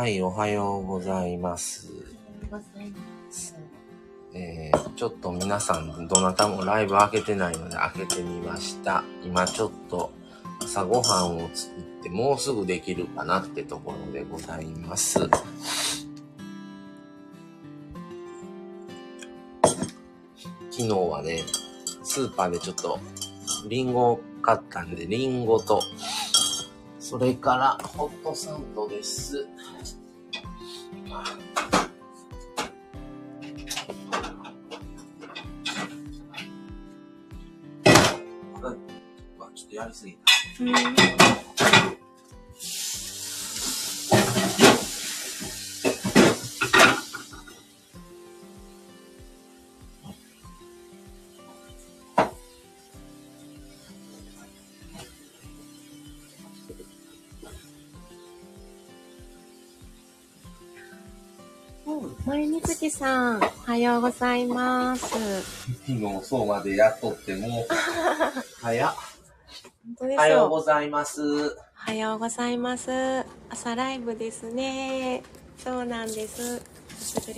はい、おはようございます。えー、ちょっと皆さん、どなたもライブ開けてないので開けてみました。今ちょっと朝ごはんを作ってもうすぐできるかなってところでございます。昨日はね、スーパーでちょっとリンゴを買ったんで、リンゴと、それからホットサンドです。ちょっとやりすぎた。森みつきさん、おはようございます。昨日そうまでやっとってもう、早っ。おはようすございます。おはようございます。朝ライブですね。そうなんです。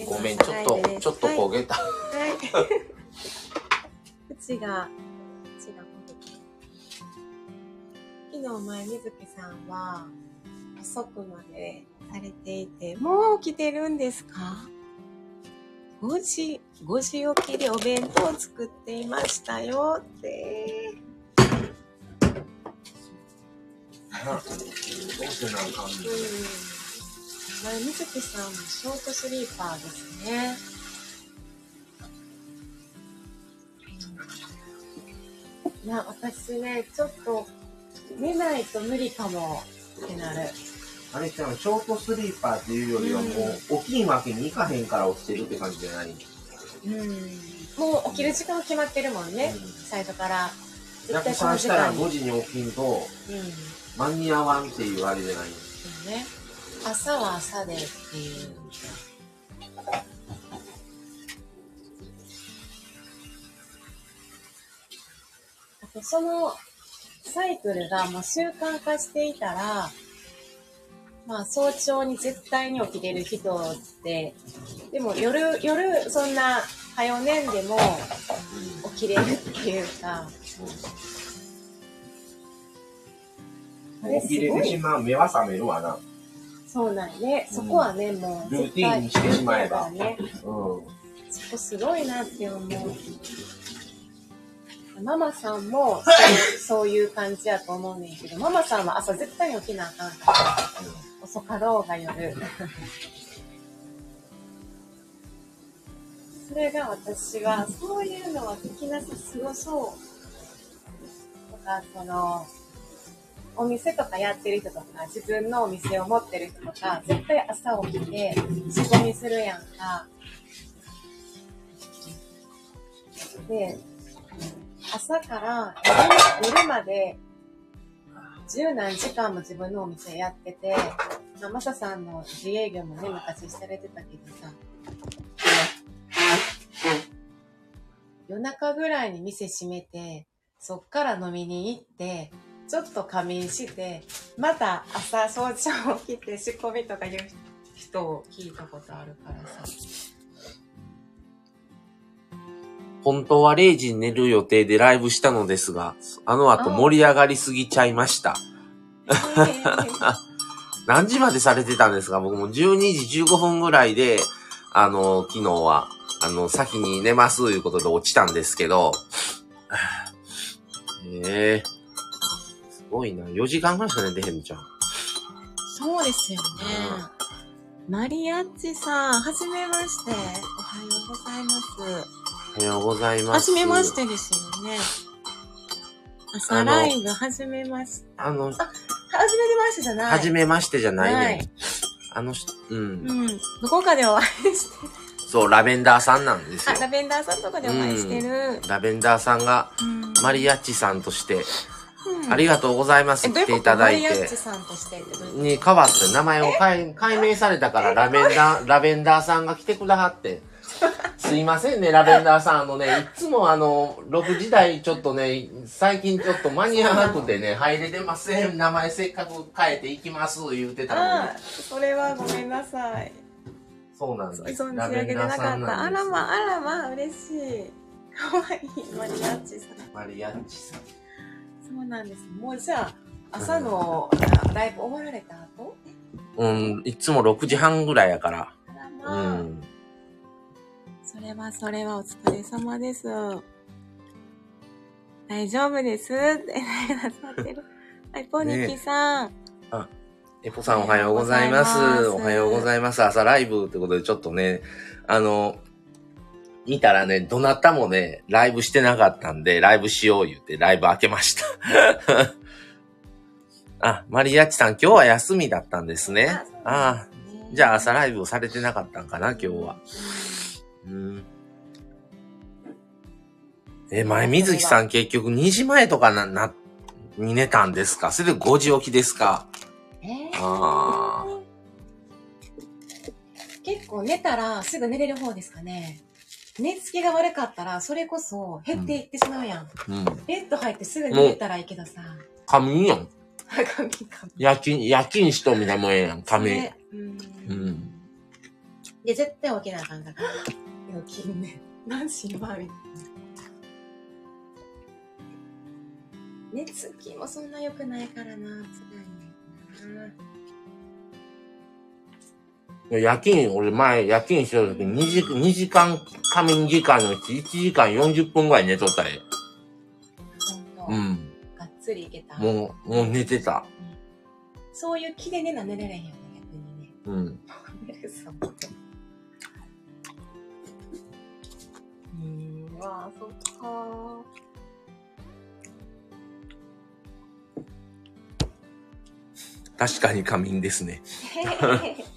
ごめん、ちょっと、ちょっと焦げた。はい。はい。口が、口が焦げて。昨日前、みずきさんは、遅くまでされていて、もう起きてるんですか？?5 時、5時起きでお弁当を作っていましたよって。どうせなんみずきさんもショートスリーパーですね。いや、私ね、ちょっと寝ないと無理かもってなる。あれちゃん、ショートスリーパーっていうよりはもう、起きんわけにいかへんから起きてるって感じじゃない？うん。もう起きる時間は決まってるもんね。うん最初から。逆絶対この算したら時間に。5時に起きんと、うん。間に合わんっていうあれじゃない？そうね。朝は朝でっていう。あとそのサイクルがもう習慣化していたら、まあ早朝に絶対に起きれる人って、でも夜、夜そんな早寝んでも起きれるっていうか、起きれてしまう目は覚めるわな。そうなんね。そこはね、もうルーティンにしてしまえば。うん。そこすごいなって思う。ママさんもそうそういう感じやと思うねんけど、ママさんは朝絶対に起きなあかんから、遅かろうが夜。それが私は、そういうのはできなさすごそう。とか、その、お店とかやってる人とか、自分のお店を持ってる人とか、絶対朝起きて仕込みするやんか。で、朝から夜夜まで十何時間も自分のお店やってて、まあ、マサさんの自営業もね、昔されてたけどさ、夜中ぐらいに店閉めて、そっから飲みに行って、ちょっと仮眠して、また朝早朝起きて仕込みとかいう人を聞いたことあるからさ。本当は0時に寝る予定でライブしたのですが、あの後盛り上がりすぎちゃいました。何時までされてたんですか？僕も12時15分ぐらいで、あの、昨日は、あの、先に寝ますということで落ちたんですけど、ええすごいな。4時間ぐらいしか寝てへんじゃん。そうですよね。マリアッチさん、はじめまして。おはようございます。おはようございます。はじめましてですよね。朝ライブ、はじめまして。あの、はじめましてじゃない。はじめましてじゃないね。あの人、うん。うん。どこかでお会いしてそう、ラベンダーさんなんですよあ、。ラベンダーさんとかでお会いしてる。ラベンダーさんが、うん。マリアッチさんとして、うんありがとうございますえ、どういうこと？来ていただいてマリアッチ、さんとしてに変わって名前を改改名されたから、ラベンダー、ラベンダーさんが来てくだはって。すいませんね、ラベンダーさん。あのね、いつもあの、6時台ちょっとね、最近ちょっと間に合わなくてね、入れてません。名前せっかく変えていきます、言うてたのに。あ、それはごめんなさい。そうなんだ。存じ上げてなかった。あらま、あらま、嬉しい。かわいい、マリアッチさん。マリアッチさん。そうなんです。もうじゃあ、朝のライブ終わられた後？うん、いつも6時半ぐらいやから。あらうまあ、ん。それはそれはお疲れ様です。大丈夫ですってなさってる。はい、ポニキさん。エポさんおはようございます。おおははようございます。朝ライブってことでちょっとね、あの、見たらね、どなたもね、ライブしてなかったんで、ライブしよう言って、ライブ開けました。あ、マリアッチさん、今日は休みだったんですね。ああ、じゃあ朝ライブをされてなかったんかな、今日は。うん。え、前水木さん結局2時前とかな、な、に寝たんですか？それで5時起きですか？えー？あ結構寝たらすぐ寝れる方ですかね。寝つきが悪かったら、それこそ減っていってしまうやん。うん。ベッド入ってすぐ寝れたらいいけどさ。仮眠やん。髪髪。夜勤、夜勤しとみたいなもんやん、仮眠。ねうん。うん。で、絶対起きなあかんから。起きんね。何時今みたいな。寝つきもそんな良くないからな、辛いな。夜勤、俺前夜勤してた時2時、2時間仮眠時間のうち1時間40分ぐらい寝とったで。ほんと、うん。がっつりいけた。もう、もう寝てた。そういう気で寝な寝れれへんよね、逆にね。うん。うーん、わあ、そっか確かに仮眠ですね。ー。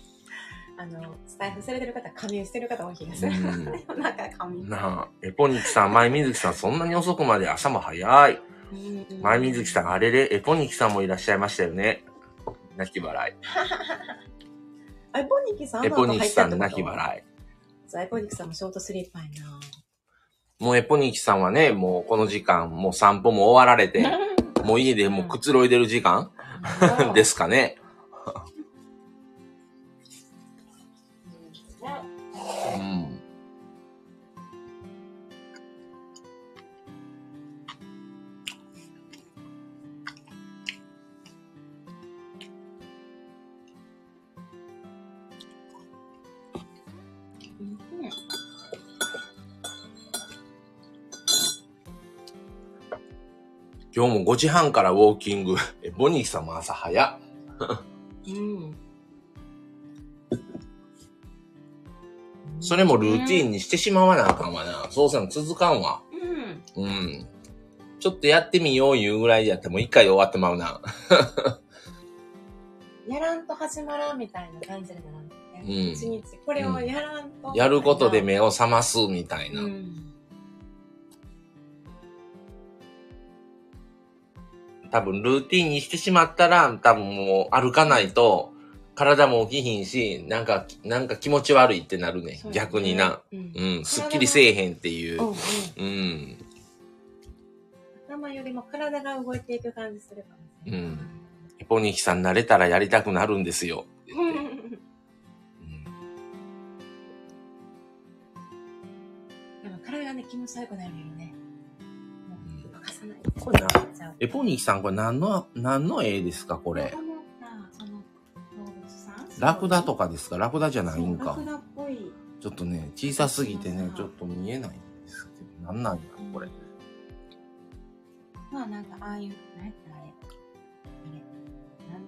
あの、スタイフされてる方、仮眠してる方多い気がする。うん なんか仮眠。なあ、エポニキさん、前水木さん、そんなに遅くまで朝も早い。うん前水木さん、あれれ、エポニキさんもいらっしゃいましたよね。泣き笑い。あ、エポニキさんエポニキさん、の泣き笑い。そう、エポニキさんもショートスリーパーやな。もうエポニキさんはね、もうこの時間、もう散歩も終わられて、もう家でもうくつろいでる時間ですすかね。今日も5時半からウォーキング。エポニキさんも朝早っ。うん。それもルーティンにしてしまわなあかんわな。そうせん続かんわ。うん。うん。ちょっとやってみよういうぐらいやっても一回で終わってまうな。やらんと始まらんみたいな感じでならんとね。うん一日、これをやらんと。やることで目を覚ますみたいな。うん。多分ルーティンにしてしまったら、多分もう歩かないと、体も起きひんし、なんか、なんか気持ち悪いってなるね。そう逆にな。。うん。うん、すっきりせえへんっていううん。うん。うん。頭よりも体が動いていく感じするかもしれない。うんエポニキさん慣れたらやりたくなるんですよ。うん。うんでも体がね、気持ち悪くなるよね。これな。エポニキさんこれ何の、何の絵ですかこれ？ラクダとかですか？ラクダじゃないんか。ちょっとね、小さすぎてね、ちょっと見えないんですけど、なんなん。や、これ。まあなんかああいう、何あれ。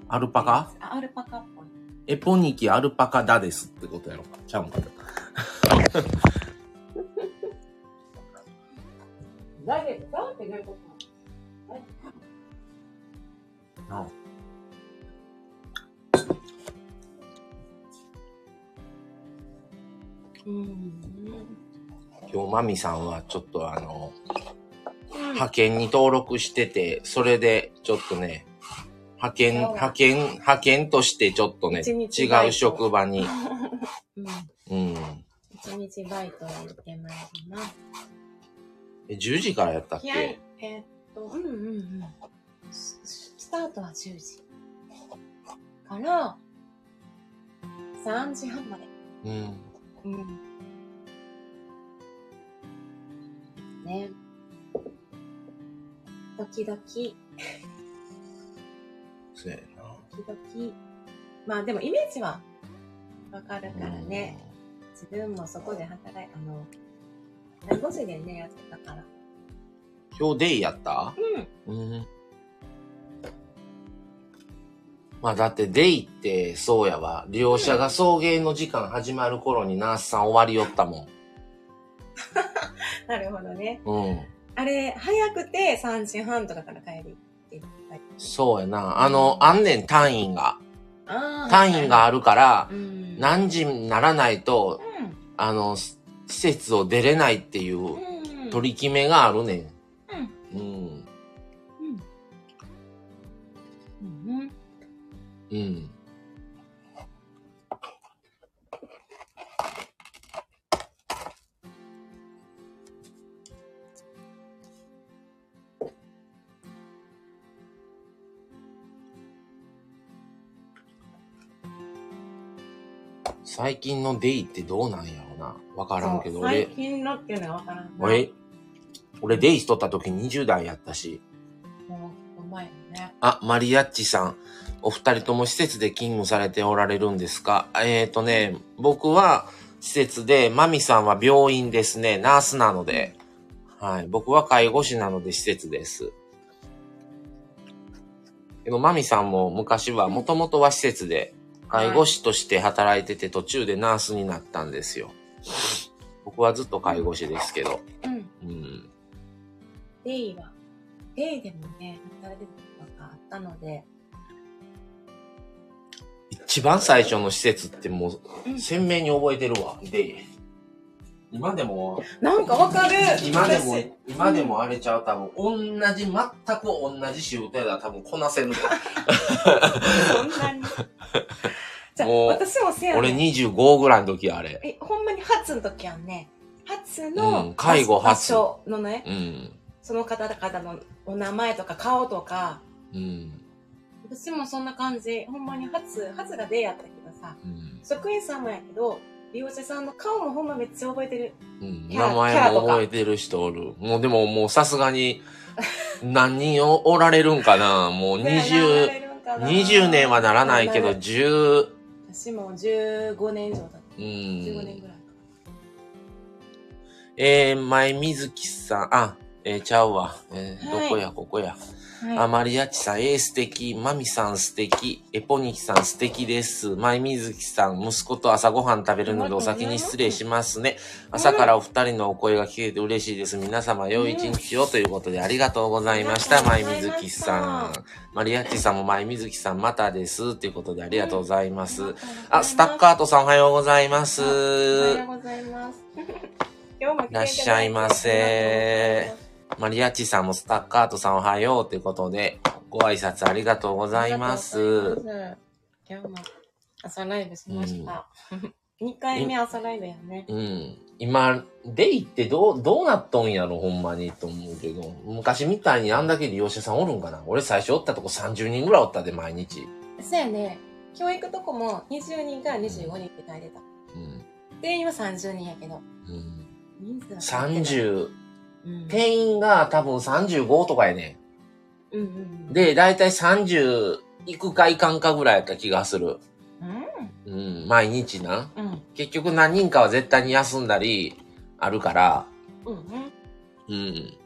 アルパカ？あ、アルパカっぽい。エポニキアルパカダですってことやろか。ちゃうんか な。だけど、だってどういうことなあうん。今日マミさんはちょっとあの、派遣に登録してて、それでちょっとね、派遣、派遣、派遣としてちょっとね、一日違う職場に、うん。うん、一日バイトを受けまいります。え、10時からやったっけ、えーっと、うんうんうん。ススタートは10時。から、3時半まで。うん。うん。ね。時々、時そうやな。々。まあでもイメージはわかるからね。自分もそこで働い、あの、弁護士でね、やってたから。うん。今日デイやった？うん。うん。まあだってデイってそうやわ。利用者が送迎の時間始まる頃にナースさん終わりよったも なるほどね。ん。うん。あれ、早くて3時半とかから帰りってそうやな。あの、あんねん単位が。あ単位があるからう、ん。何時にならないと、あの、施設を出れないっていううん。取り決めがあるねん。うん。うん。うん。うん。最近のデイってどうなんやろな。わからんけど、そう最俺、近のっていうのはわからんな。俺、俺デイしとった時20代やったし。もう、うまいよね。あ、マリアッチさん。お二人とも施設で勤務されておられるんですか？えっ、ー、とね、僕は施設で、マミさんは病院ですね。ナースなので。はい。僕は介護士なので施設です。けど、マミさんも昔は、もともとは施設で、介護士として働いてて途中でナースになったんですよ。僕はずっと介護士ですけど。うん。うん。デイは、デイでもね、働いてたことがあったので、一番最初の施設ってもううん鮮明に覚えてるわ。で、今でも、なんかわかる今でも私、今でもあれちゃう、多分、同じ、全く同じ仕事やったら多分こなせるで。そんなに。じゃあ、もう私もせやねん俺25ぐらいの時あれ。え、ほんまに初の時はね、初うのん介護場初所のね、うん。その方々のお名前とか顔とか、うん。私もそんな感じ、ほんまに初、初が出会ったけどさ、うん。職員さんもやけど、利用者さんの顔もほんまめっちゃ覚えてる。うん、名前も覚えてる人おる。もうでももうさすがに何人おおられるんかなもう20、20年はならないけど、10、私も15年以上だった。う15年んぐ。らいか。えー、前水木さん、あ、えー、ちゃうわ。えーはいどこや、ここや。はい。あ、マリアッチさん、えー、素敵。マミさん素敵。エポニキさん素敵です。前水木さん、息子と朝ごはん食べるのでお先に失礼しますね。朝からお二人のお声が聞けて嬉しいです。皆様、良い一日をということでありがとうございました。ありがとう前ございました水木さん。マリアッチさんも前水木さん、またです。ということでありがとうございます。あ、スタッカートさんおはようございます。おはようございます。いらっしゃいませマリアッチさんもスタッカートさんおはようということで、ご挨拶ありがとうございます。ます今日も朝ライブしました。2回目朝ライブやね。うん。今、デイってどう、どうなっとんやろ、ほんまに、と思うけど。昔みたいにあんだけ利用者さんおるんかな俺最初おったとこ30人ぐらいおったで、毎日。そうやね。教育とこも20人から25人って書いてた。うん。定員は30人やけど。うん、人数は書いてない。30、うん。定員が多分35とかやね。うん。で、だいたい30行くか行かんかぐらいやった気がする。うん。うん、毎日な。うん。結局何人かは絶対に休んだりあるから、うんうん。うん。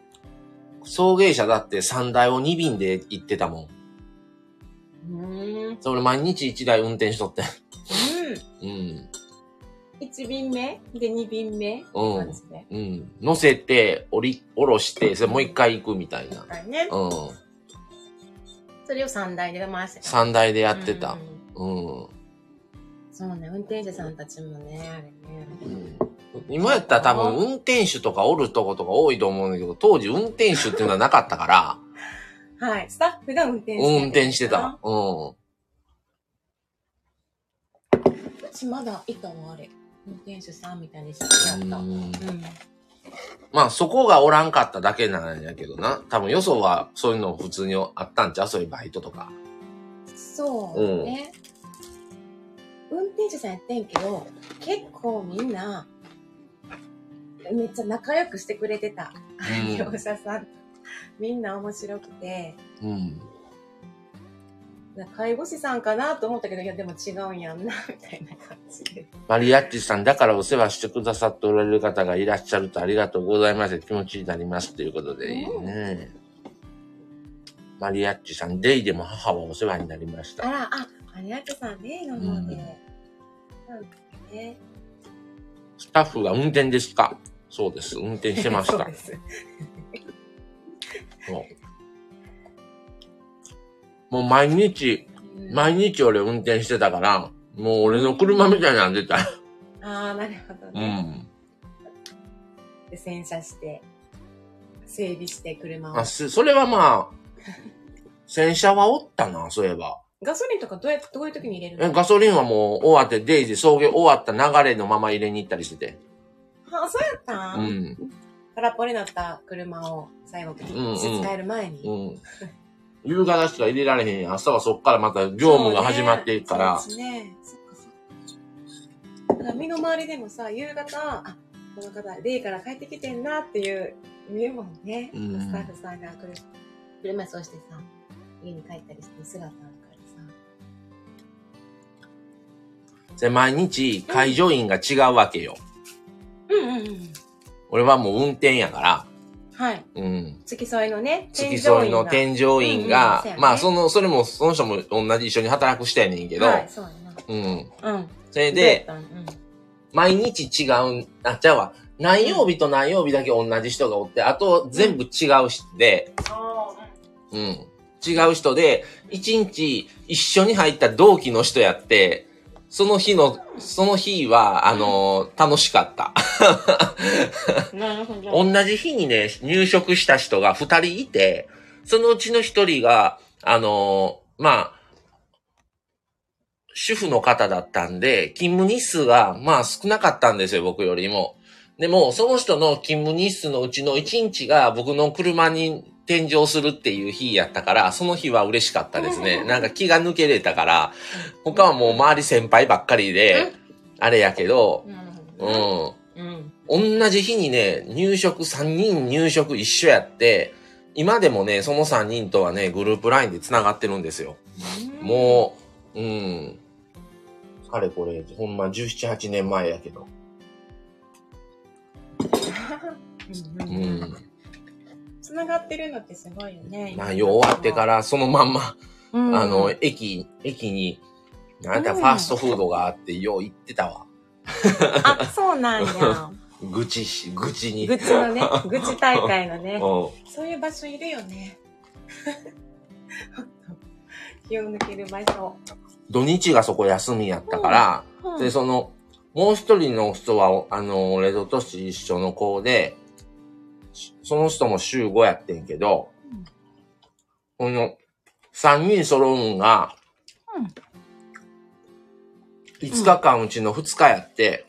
送迎車だって3台を2便で行ってたもん。うーん。それ毎日1台運転しとって。うん。うん。1便目？で2便目？うんで。うん。乗せて、降り、降ろして、それもう一回行くみたいな。はいね。うん。それを3台で回してた。3台でやってたう。んうん。そうね、運転手さんたちもね、あれね。うん今やったら多分運転手とかおるとことか多いと思うんだけど、当時運転手っていうのはなかったから、はい。スタッフが運転して運転してた。。うん。うちまだいたわ、あれ。運転手さんみたいにしてやった。ううんん。まあそこがおらんかっただけなんやけどな。多分よそはそういうの普通にあったんちゃう？そういうバイトとか。そうね。運転手さんやってんけど、結構みんな、めっちゃ仲良くしてくれてた。うん 業者さん。みんな面白くて、うん。介護士さんかなと思ったけど、いやでも違うんやんな、みたいな感じで。マリアッチさん、だからお世話してくださっておられる方がいらっしゃるとありがとうございます。気持ちになります。ということで、いいね。マリアッチさん、デイでも母はお世話になりました。あら、あ、マリアッチさんね、の方で。うんね。スタッフが運転ですか？そうです。運転してました そうで。す。そうもう毎日、うん毎日俺運転してたから、もう俺の車みたいになってた。ああ、なるほどうね。ん。で、洗車して、整備して車をあ、。すそれはまあ、洗車はおったな、そういえば。ガソリンとかどうやって、どういう時に入れるの？えガソリンはもう終わって、デイジ送迎終わった流れのまま入れに行ったりしてて。あ、そうやったうんん。空っぽになった車を最後、うんうん使える前に。うん。夕方しか入れられへんやん。朝はそっからまた業務が始まっていくから。そうですね。そっかそっか。だ身の回りでもさ、夕方、あ、この方、デイから帰ってきてんなっていう、見るもんね。うんスタッフさんが来る。車そうしてさ、家に帰ったりして姿あるからさ。で、毎日、介助員が違うわけよ。うんうんうん。俺はもう運転やから、はい。うん。付き添いのね、付き添いの添添乗員が、うんうんねまあ、その、それも、その人も同じ一緒に働く人やねんけど、はい、そうやうん。な。うん。それで、どうん、うん。毎日違う、あ、じゃあわ、何曜日と何曜日だけ同じ人がおって、あと全部違う人で、あうん。違う人で、一日一緒に入った同期の人やって、その日の、その日は、あのー楽しかった。あ、なるほど。同じ日にね、入職した人が二人いて、そのうちの一人が、あのーまあ、主婦の方だったんで、勤務日数が、まあ少なかったんですよ、僕よりも。でも、その人の勤務日数のうちの一日が僕の車に転乗するっていう日やったから、その日は嬉しかったですね。なんか気が抜けれたから、他はもう周り先輩ばっかりで、あれやけど、う。ん。うん。同じ日にね、入職、3人入職一緒やって、今でもね、その3人とはね、グループラインで繋がってるんですよ。もう、うん。かれこれ、ほんま17、8年前やけど。う。うんん。つながってるのってすごいよね。まあ、終わってから、そのまんま、うん、あの、駅、駅に、なんかうんファーストフードがあって、よう行ってたわ。あ、そうなんや。愚痴し、愚痴に。愚痴のね、愚痴大会のね。うん。そういう場所いるよね。気を抜ける場所。土日がそこ休みやったから、うんで、その、もう一人の人は、あの、俺と年一緒の子で、しその人も週5やってんけど、うんこの、三人揃うんが、5日間うちの2日やって、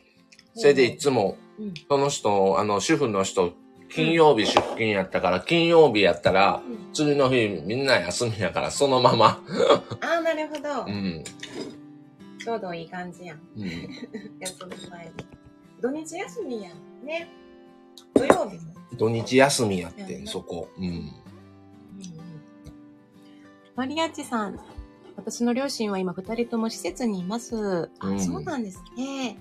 それでいつも、うんその人、あの、主婦の人、金曜日出勤やったから、金曜日やったら、うん。次の日みんな休みやから、そのまま、ああ、なるほど。う。ん、ちょうどいい感じやん。うん。休み前に。土日休みやん。ね。土曜日も。土日休みやってん、うんそこ。うん。うんうん。マリアッチさん。私の両親は今二人とも施設にいます。あ、うんそうなんですね。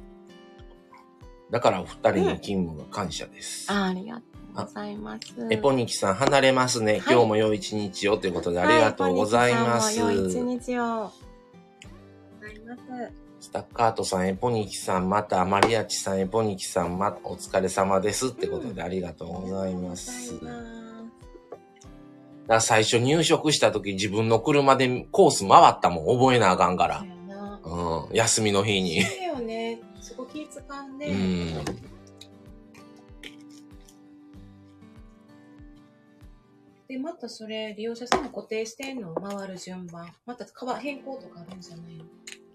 だから、お二人の勤務が感謝です。あありがとうございます。エポニキさん、離れますね。はい今日も良い一日をということで、ありがとうございます。はい、本日さんも良い一日を。ます。スタッカートさん、エポニキさん、また、マリアッチさん、エポニキさん、また、お疲れ様です。ってことで、ありがとうございます。うございますら最初入職した時、自分の車でコース回ったもん、覚えなあかんからそう。ん。休みの日に。そうよね。そこ気使うね。うん。で、またそれ、利用者さんも固定してんの回る順番。また変更とかあるんじゃないの？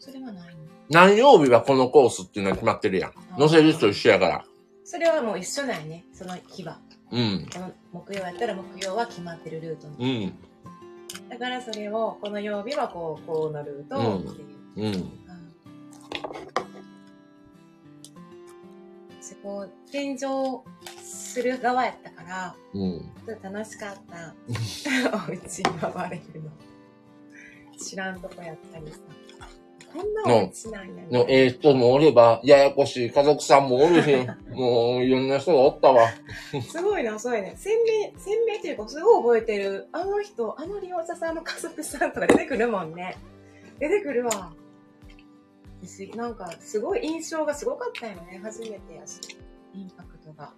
それはないの？何曜日はこのコースっていうのは決まってるやん。載せる人一緒やから。それはもう一緒なんやね、その日は。うん。この木曜やったら木曜は決まってるルートに。うん。だからそれを、この曜日はこう、こうのルートうんっていう。うん。うんそこ、天井する側やったから、うん。ちょっと楽しかった。お家回れるの。知らんとこやったりさ。こんなお家なんやの、ね。ええ人もおれば、ややこしい家族さんもおるし、もういろんな人がおったわ。すごいな、そうやね。鮮明、鮮明っていうか、すごい覚えてる。あの人、あの利用者さんの家族さんとか出てくるもんね。出てくるわ。なんか、すごい印象がすごかったよね。初めてやし。インパクトが。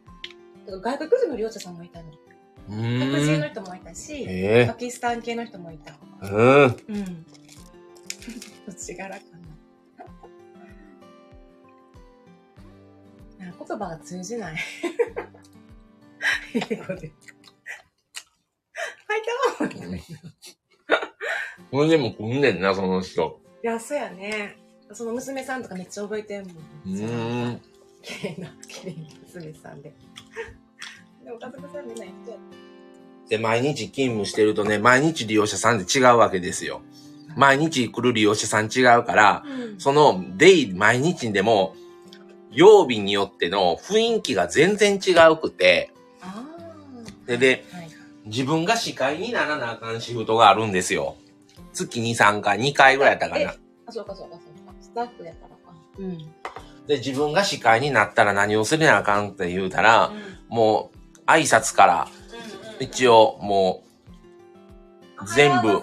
外国人の利用者さんもいたの。う白人のん。人もいたし、えパキスタン系の人もいた。えうん。うん。土地柄かな。言葉が通じない。英語で。はい、どうも。いほんでも来んねんな、その人。や、そうやね。その娘さんとかめっちゃ覚えてんもん。うーん。綺麗な、綺麗な娘さんで。でも家族さんみんなっで、毎日勤務してるとね、毎日利用者さんって違うわけですよ。毎日来る利用者さん違うから、た。うん。そのデイ、毎日でも、曜日によっての雰囲気が全然違うくて。でで、はい。自分が司会にならなあかんシフトがあるんですよ。月2、3回、2回ぐらいやったかな。あ、そうかそうかそうか。スタッフやったらか。うん。で、自分が司会になったら何をするなあかんって言うたら、もう、挨拶から、一応、もう、全部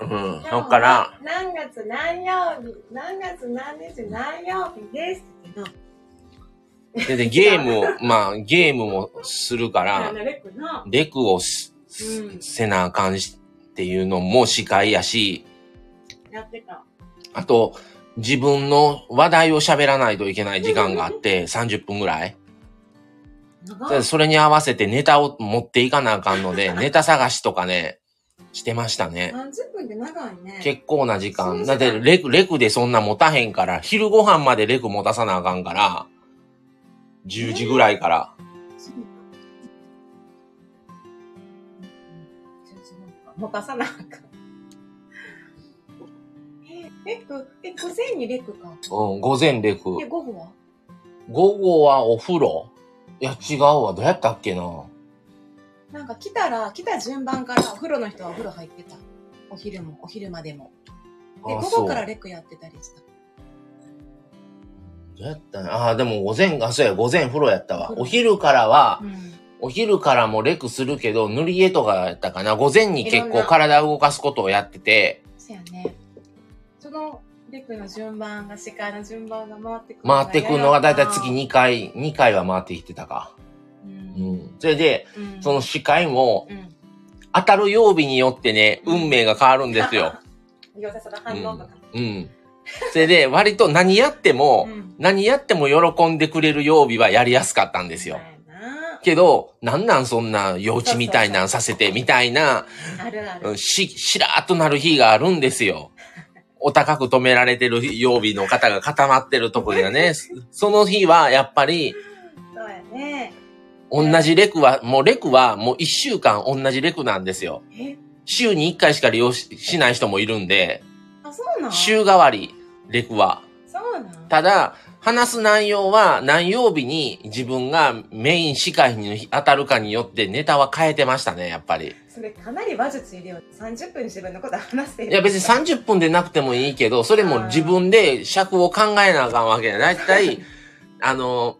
うん、そっから、何月何曜日、何月何日？何曜日ですってな。で、で、ゲームを、まあ、ゲームもするから、レクをすうん。せなあかんしっていうのも司会やし、やってた。あと、自分の話題を喋らないといけない時間があって、30分ぐらい。それに合わせてネタを持っていかなあかんので、ネタ探しとかね、してましたね。30分って長いね。結構な時間。だって、レク、レクでそんな持たへんから、昼ご飯までレク持たさなあかんから、10時ぐらいから。持たさなあかん。え、レク、え、午前にレクか。うん、午前レク。で、午後は？午後はお風呂？いや、違うわ。どうやったっけな？なんか来たら、来た順番からお風呂の人はお風呂入ってた。お昼も、お昼までも。で、あ午後からレクやってたりした。どうやったああ、でも午前、あ、そうや、午前風呂やったわ。お昼からは、うん。お昼からもレクするけど、塗り絵とかやったかな。午前に結構いろんな体を動かすことをやってて、そやね。そのレクの順番が、司会の順番が回ってくる回ってくるのがだいたい月に。2回、2回は回ってきてたか。う。うんん。それで、うんその司会も、うん。当たる曜日によってね、運命が変わるんですよ。業者さんの反応とか。うん。それで、割と何やっても、うん何やっても喜んでくれる曜日はやりやすかったんですよけど、なんなんそんな幼稚みたいなんさせて、みたいな、し、しらーっとなる日があるんですよ。お高く止められてる曜日の方が固まってるところがね、その日はやっぱり。同じレクは、もうレクはもう一週間同じレクなんですよ。え、週に一回しか利用ししない人もいるんで、あ、そうなん？週替わり、レクは。そうなん？ただ、話す内容は何曜日に自分がメイン司会に当たるかによってネタは変えてましたね、やっぱり。それかなり話術いるよ。30分自分のこと話してる。いや別に30分でなくてもいいけど、それも自分で尺を考えなあかんわけや。だいたい、あの、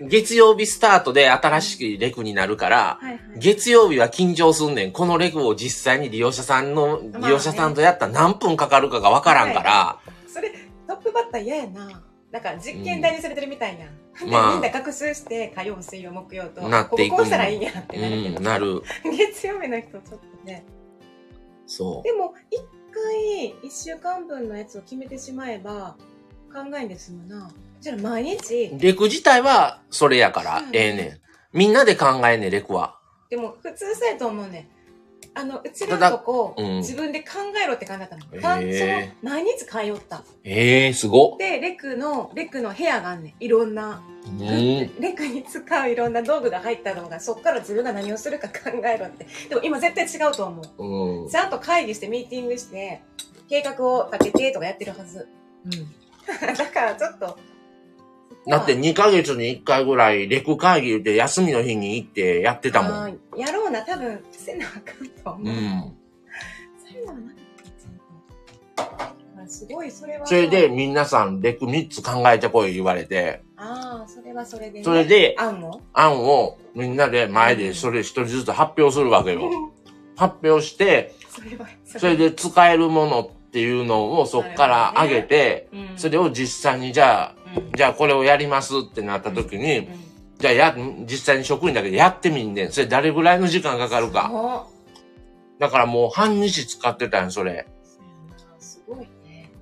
月曜日スタートで新しいレクになるから、はいはい。月曜日は緊張すんねん。このレクを実際に利用者さんの、利用者さんとやったら何分かかるかがわからんから、それ、トップバッター嫌やな。なんか実験台にされてるみたいな。でまあみんな学習して、火曜、水曜、木曜と。なっていくこここうしたらいいんやってなるけど。うん、なる。月曜日の人ちょっとね。そでも、一回、一週間分のやつを決めてしまえば、考えんで済むな。じゃあ毎日う。、レク自体はそれやからうん、ええねん。みんなで考えんねん、レクは。でも普通そうやと思うね。あの、うちらのとこ、うん自分で考えろって考えたの。へーかその、何日通った？ええー、すごっ。で、レクの、レクの部屋があんねん。いろんな、うん。レクに使ういろんな道具が入ったのが、そっから自分が何をするか考えろって。でも今絶対違うと思う。うん。ちゃんと会議してミーティングして、計画を立ててとかやってるはず。うん。だからちょっと。だって2ヶ月に1回ぐらいレク会議で休みの日に行ってやってたもん。やろうな、多分、せなあかんと思う。うん。そういうのはなかすごい、それは。それで、皆さんレク3つ考えてこい言われて、ああ、それはそれで、ね。それで案の？案をみんなで前でそれ一人ずつ発表するわけよ。発表して、それは、それで使えるものっていうのをそっから上げて、うん、それを実際にじゃあ、うん、じゃあこれをやりますってなった時に、うん、じゃあや、実際に職員だけでやってみんねん。それ誰ぐらいの時間かかるか。か。だからもう半日使ってたんよそれ。すごいね。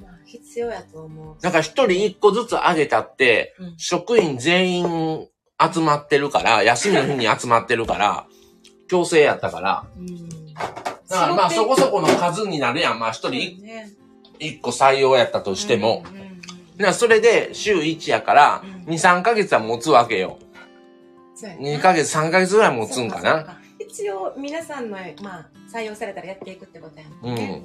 まあ、必要やと思う。だから一人一個ずつ上げたって、うん職員全員集まってるから、休みの日に集まってるから、強制やったから。うん。だからまあそこそこの数になるやん。まあ一人ね、一個採用やったとしても。うんうんうんだからそれで週1やから、うん2、3ヶ月は持つわけよ。そうやな2ヶ月、3ヶ月ぐらい持つんかな。一応、皆さんの、まあ、採用されたらやっていくってことやもうんんね。。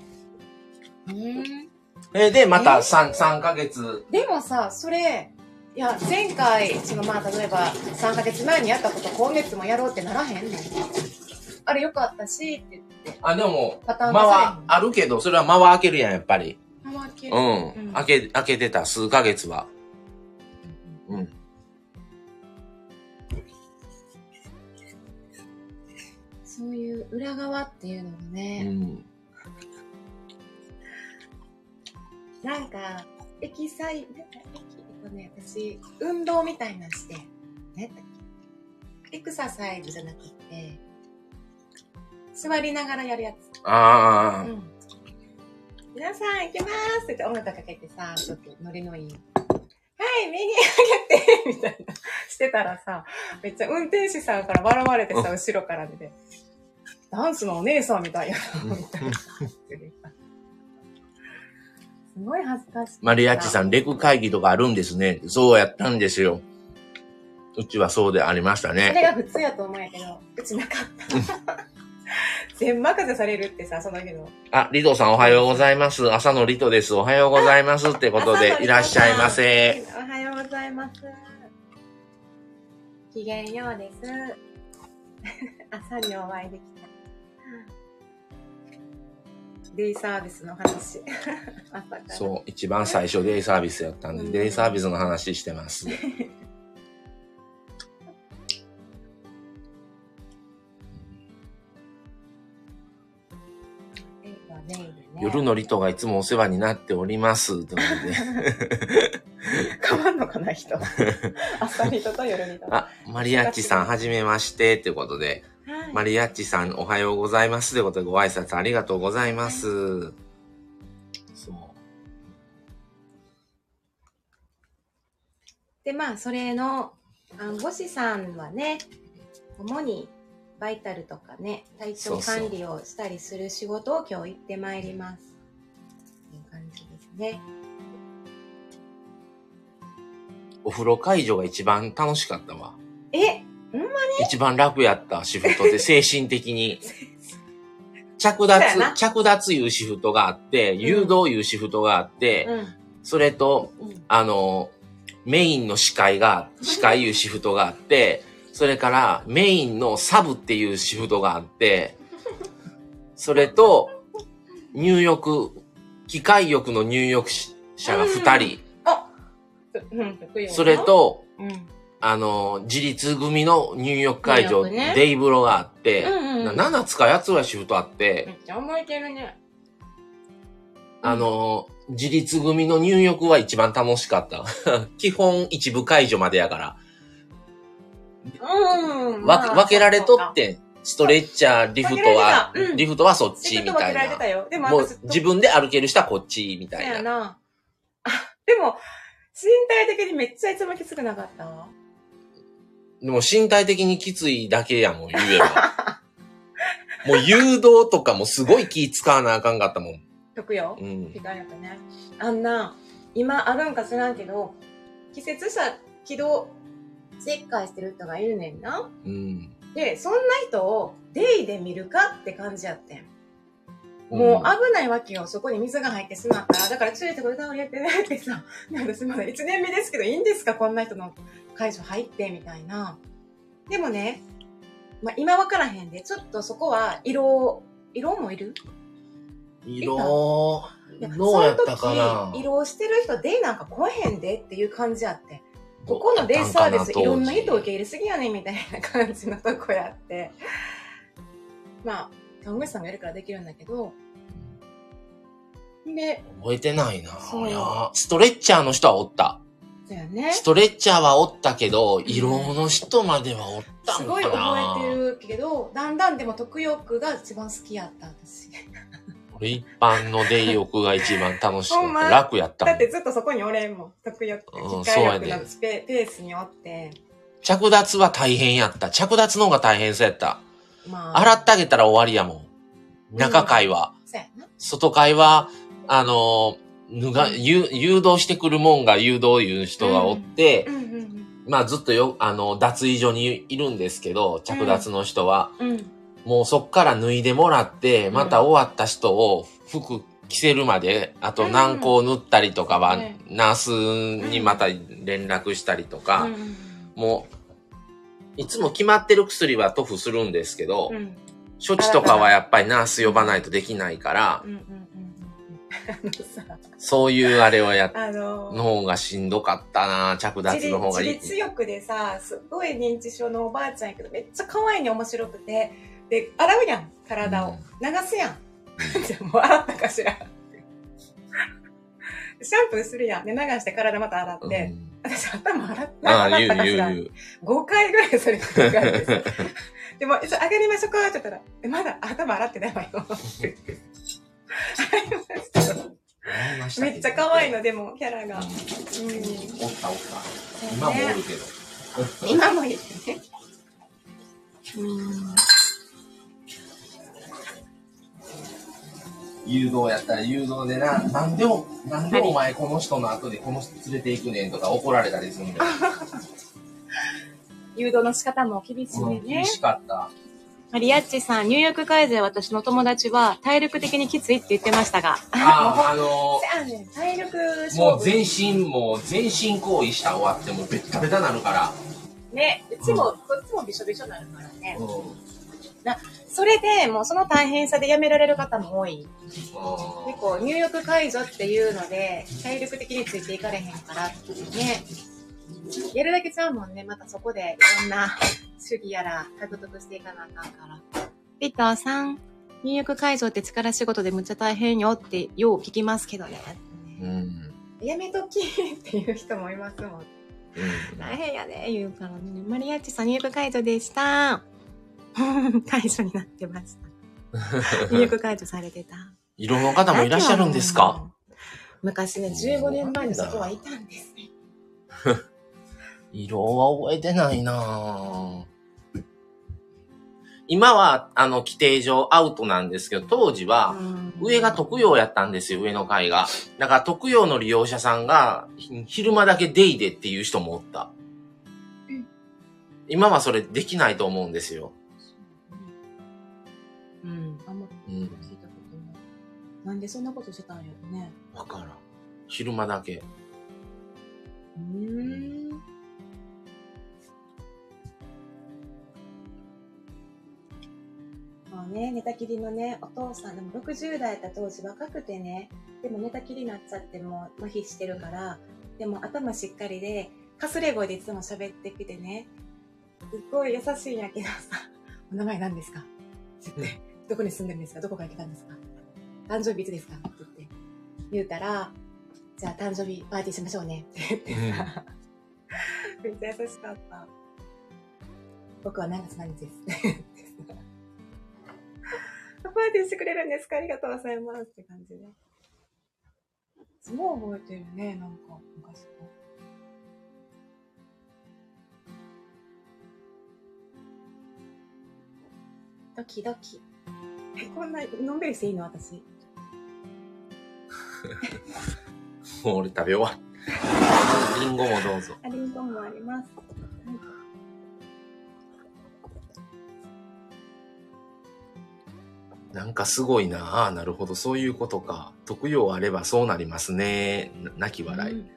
うん。えで、まえた3、三ヶ月。でもさ、それ、いや、前回、そのまあ、例えば、3ヶ月前にやったこと、今月もやろうってならへんの？あれよかったし、って言って、あ、でも、パターン間はあるけど、それは間は開けるやん、やっぱり。うん。うん開け、開けてた、数ヶ月は。うん。そういう裏側っていうのがうね、ん。なんか、エキサイ、なんかエキえっとね、私、運動みたいなのして、何やったっけ？エクササイズじゃなくて、座りながらやるやつ。ああ、うん。皆さん行きますって言って音楽かけてさ、ちょっとノリのいい。はい、右上げてみたいな。してたらさ、めっちゃ運転手さんから笑われてさ、後ろからで、ダンスのお姉さんみたいやな、みたいな。すごい恥ずかしい。マリアッチさん、レク会議とかあるんですね。そうやったんですよ。うちはそうでありましたそれね。が普通やと思うんやけど、うちなかった。全任せされるってさ、その日の。あ、リトさんおはようございます。朝のリトです。おはようございます。ってことでいらっしゃいませ。おはようございます。機嫌ようです。朝にお会いできた。デイサービスの話。そう、一番最初デイサービスやったんで、うんデイサービスの話してます。夜のリトがいつもお世話になっております。ということで変わんのかな、人。朝リトと夜。あ、マリアッチさん、はじめまして。ということで、はいマリアッチさん、おはようございます。ということで、ご挨拶ありがとうございます。そう。で、まあ、それの、看護師さんはね、主にバイタルとかね、体調管理をしたりする仕事を今日行ってまいります。という感じですね。お風呂介助が一番楽しかったわ。え一番楽やったシフトで精神的に。着脱、着脱いうシフトがあって、誘導いうシフトがあって、うん。それと、うん。あの、メインの司会が、司会いうシフトがあって、それからメインのサブっていうシフトがあって、それと、入浴、機械浴の入浴者が2人、それ、と、うん。あの、自立組の入浴会場、ねデイブロがあって、うんうんうんな7つか8つぐらいシフトあって、めっちゃ覚えてるね。あの、自立組の入浴は一番楽しかった。基本一部解除までやから。うん。わまあ分けられとってん。ストレッチャー、リフトは、うんリフトはそっちみたいな。ももう私自分で歩ける人はこっちみたいな。やな。あ、でも、身体的にめっちゃいつもきつくなかった？でも身体的にきついだけやもん、言えば。もう誘導とかもすごい気使わなあかんかったもん。特よう。ん。ピカやったね。あんな、今あるんか知らんけど、季節車軌道切開してる人がいるねんな。うん。で、そんな人をデイで見るかって感じやってん。もう危ないわけよ。そこに水が入ってしまったら。だから注意してこれタオルやってねってさ。で私まだ1年目ですけどいいんですか？こんな人の会場入ってみたいな。でもね、まあ、今わからへんで、ちょっとそこは色、色もいる？色いや、ったかな時、色してる人、デイなんか来へんでっていう感じやって。ここのデイサービスいろんな人受け入れすぎやねんみたいな感じのとこやって。まあ、看護師さんがやるからできるんだけど。で、覚えてないなそういやストレッチャーの人はおった。そうやね。ストレッチャーはおったけど、色の人まではおったんかなすごい覚えてるけど、だんだんでも特欲が一番好きやった、私。俺一般のデイ浴が一番楽しかっほんま？た。楽やっただってずっとそこにおれんもん。特欲、うん機械欲そうやでのスペペースにおって。着脱は大変やった。着脱の方が大変そうやった。まあ。洗ってあげたら終わりやもん。中階は。そうやな。外階は、あの、ぬが、誘誘導してくるもんが誘導いう人がおって、うんうんまあずっとよ、あの、脱衣所にいるんですけど、着脱の人は。うん。うん。もうそっから脱いでもらって、また終わった人を服着せるまで、あと軟膏塗ったりとかは、うんナースにまた連絡したりとか、もう、いつも決まってる薬は塗布するんですけど、うん。処置とかはやっぱりナース呼ばないとできないからそういうあれをやっあのの方がしんどかったな着脱の方がいい自。立欲でさ、すっごい認知症のおばあちゃんやけど、めっちゃ可愛いね、面白くて。で、洗うやん、体を。流すやん。じゃあもう洗ったかしら。シャンプーするやん。で、流して体また洗って。うん私頭洗っああ、洗かしら。言う言う。5回ぐらいそれ繰り返ですよ。でも、ちょ上がりましょうかって言ったら、えまだ頭洗ってないわよ。って言って洗いましためっちゃ可愛いの、でも、キャラが。うん。おったおった。今もおるけど。今もいいね。誘導やったら誘導でな、なんでお、なんでお前この人の後でこの人連れて行くねんとか怒られたりするんだよ。誘導の仕方も厳しいうんね厳。しかった。マリアッチさん、入浴改善私の友達は体力的にきついって言ってましたが。ああ、あのせやねん体力。もう全身、もう全身行為した終わってもうベッタベタなるから。ね、うちも、こっちもびしょびしょになるからね。うん。それで、もうその大変さでやめられる方も多い。結あ構入浴解除っていうので、体力的についていかれへんからってね。やるだけちゃうもんね。またそこでいろんな主義やら獲得していかなあかんから。ピッターさん、入浴解除って力仕事でむっちゃ大変よってよう聞きますけどね。ーうん。やめときっていう人もいますもん。うん大変やで、言うからね。マリアッチさん入浴解除でした。解除になってました。入浴解除されてた。色の方もいらっしゃるんですか？昔ね、15年前にそこはいたんですね。色は覚えてないなぁ今は、あの、規定上アウトなんですけど、当時は、上が特養やったんですよ、上の階が。だから特養の利用者さんが、ひ昼間だけデイでっていう人もおったうん。今はそれできないと思うんですよ。聞いたことない。なんでそんなことしてたんやろね。わからん。昼間だけ。うーん。まあね、寝たきりのね、お父さん、でも60代やった当時若くてね、でも寝たきりになっちゃってもう麻痺してるから、でも頭しっかりで、かすれ声でいつも喋ってきてね、すっごい優しいんやけどさ、お名前何ですか？って言って、どこに住んでるんですか？どこから来たんですか？誕生日いつですか？って言って、言うたら、じゃあ誕生日パーティーしましょうねって言ってさ、めっちゃ優しかった。僕は何月何日です？パーティーしてくれるんですか？ありがとうございますって感じで。すごい覚えてるね、なんか昔の。ドキドキ。え、こんな、のんびりしていいの？私。もう俺食べ終わった。リンゴもどうぞ。あ、リンゴもあります。なんかすごいな。ああ、なるほど。そういうことか。特養あればそうなりますね。な泣き笑い。うん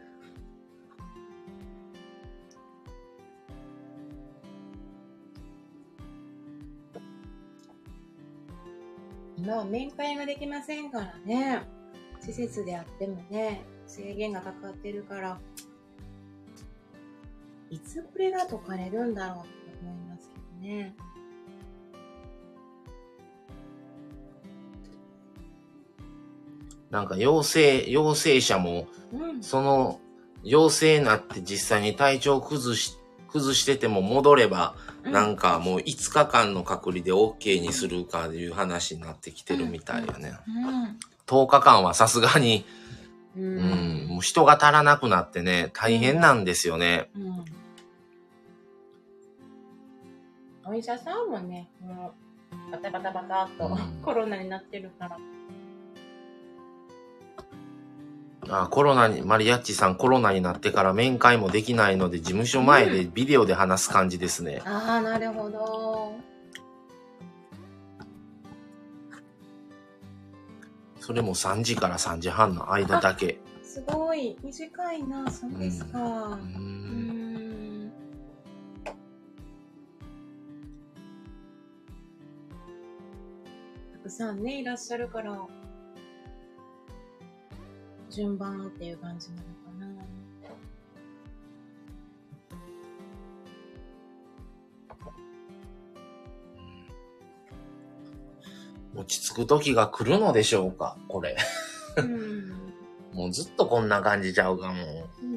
今は面会ができませんからね。施設であってもね、制限がかかってるから、いつこれが解かれるんだろうと思いますけどね。なんか陽性、陽性者も、うん。その陽性になって実際に体調崩し、崩してても戻れば、なんかもう5日間の隔離で OK にするかいう話になってきてるみたいよね。10日間はさすがに、うん。もう人が足らなくなってね、大変なんですよね。うん。お医者さんもね、もう、バタバタバタっと、うんコロナになってるから。あコロナに、マリアッチさんコロナになってから面会もできないので、事務所前でビデオで話す感じですね。ああ、なるほど。それも3時から3時半の間だけ。すごい、短いな、そうですか。うんん。たくさんね、いらっしゃるから、順番っていう感じなのかな。落ち着く時が来るのでしょうかこれ。うん。もうずっとこんな感じちゃうかもう。うん。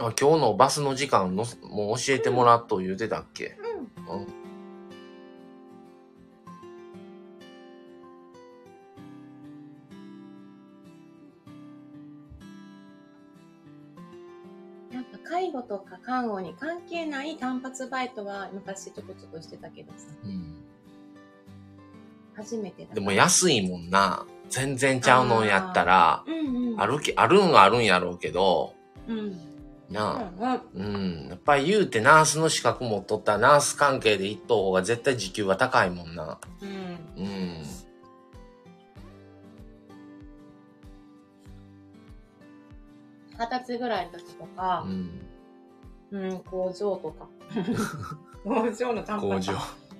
あ今日のバスの時間のもう教えてもらっと言うてたっけ、うん。うん、なんか介護とか看護に関係ない単発バイトは昔ちょこちょこしてたけどさ、うん。初めてだ。でも安いもんな。全然ちゃうのやったら、うんうん。あるけ、あるんはあるんやろうけど、うん。なあ、うんうん。やっぱり言うてナースの資格持っとったらナース関係で行った方が絶対時給は高いもんな。うん。うん。二十歳ぐらいの時とかう、ん。うん、工場とか。工場の単発。工場。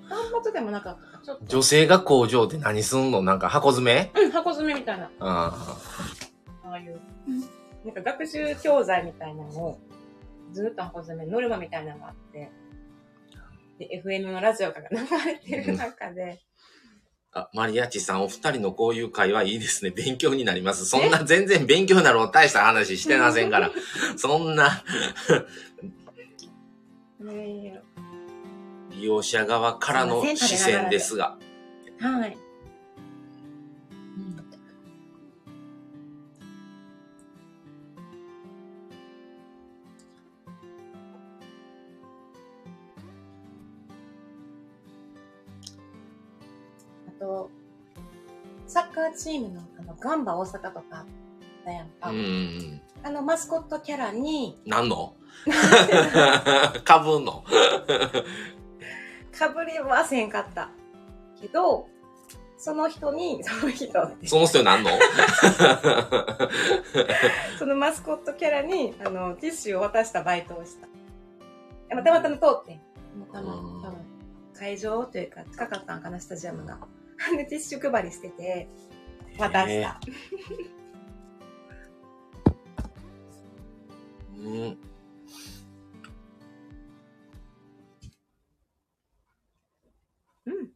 単発でもなかったか。ちょっと。女性が工場で何すんの？なんか箱詰め？うん、箱詰めみたいな。あああいう。なんか学習教材みたいなのを、ずっと箱詰め、ノルマみたいなのがあって、で、FM のラジオが流れてる中で、あ。あ、マリアッチさん、お二人のこういう会話いいですね。勉強になります。そんな全然勉強になる大した話してませんから。そんな、ね利用者側からの視線ですが。えはい。カーチームのあのガンバ大阪とかだやんか。うん。あのマスコットキャラに、なんの？かぶんの？かぶりはせんかった。けど、その人に、その人その人になんの？そのマスコットキャラに、あの、ティッシュを渡したバイトをした。たまたま通ってん。たまたま、会場というか、近かったんかな、スタジアムが。で、ティッシュ配りしてて、渡した。うん。うん。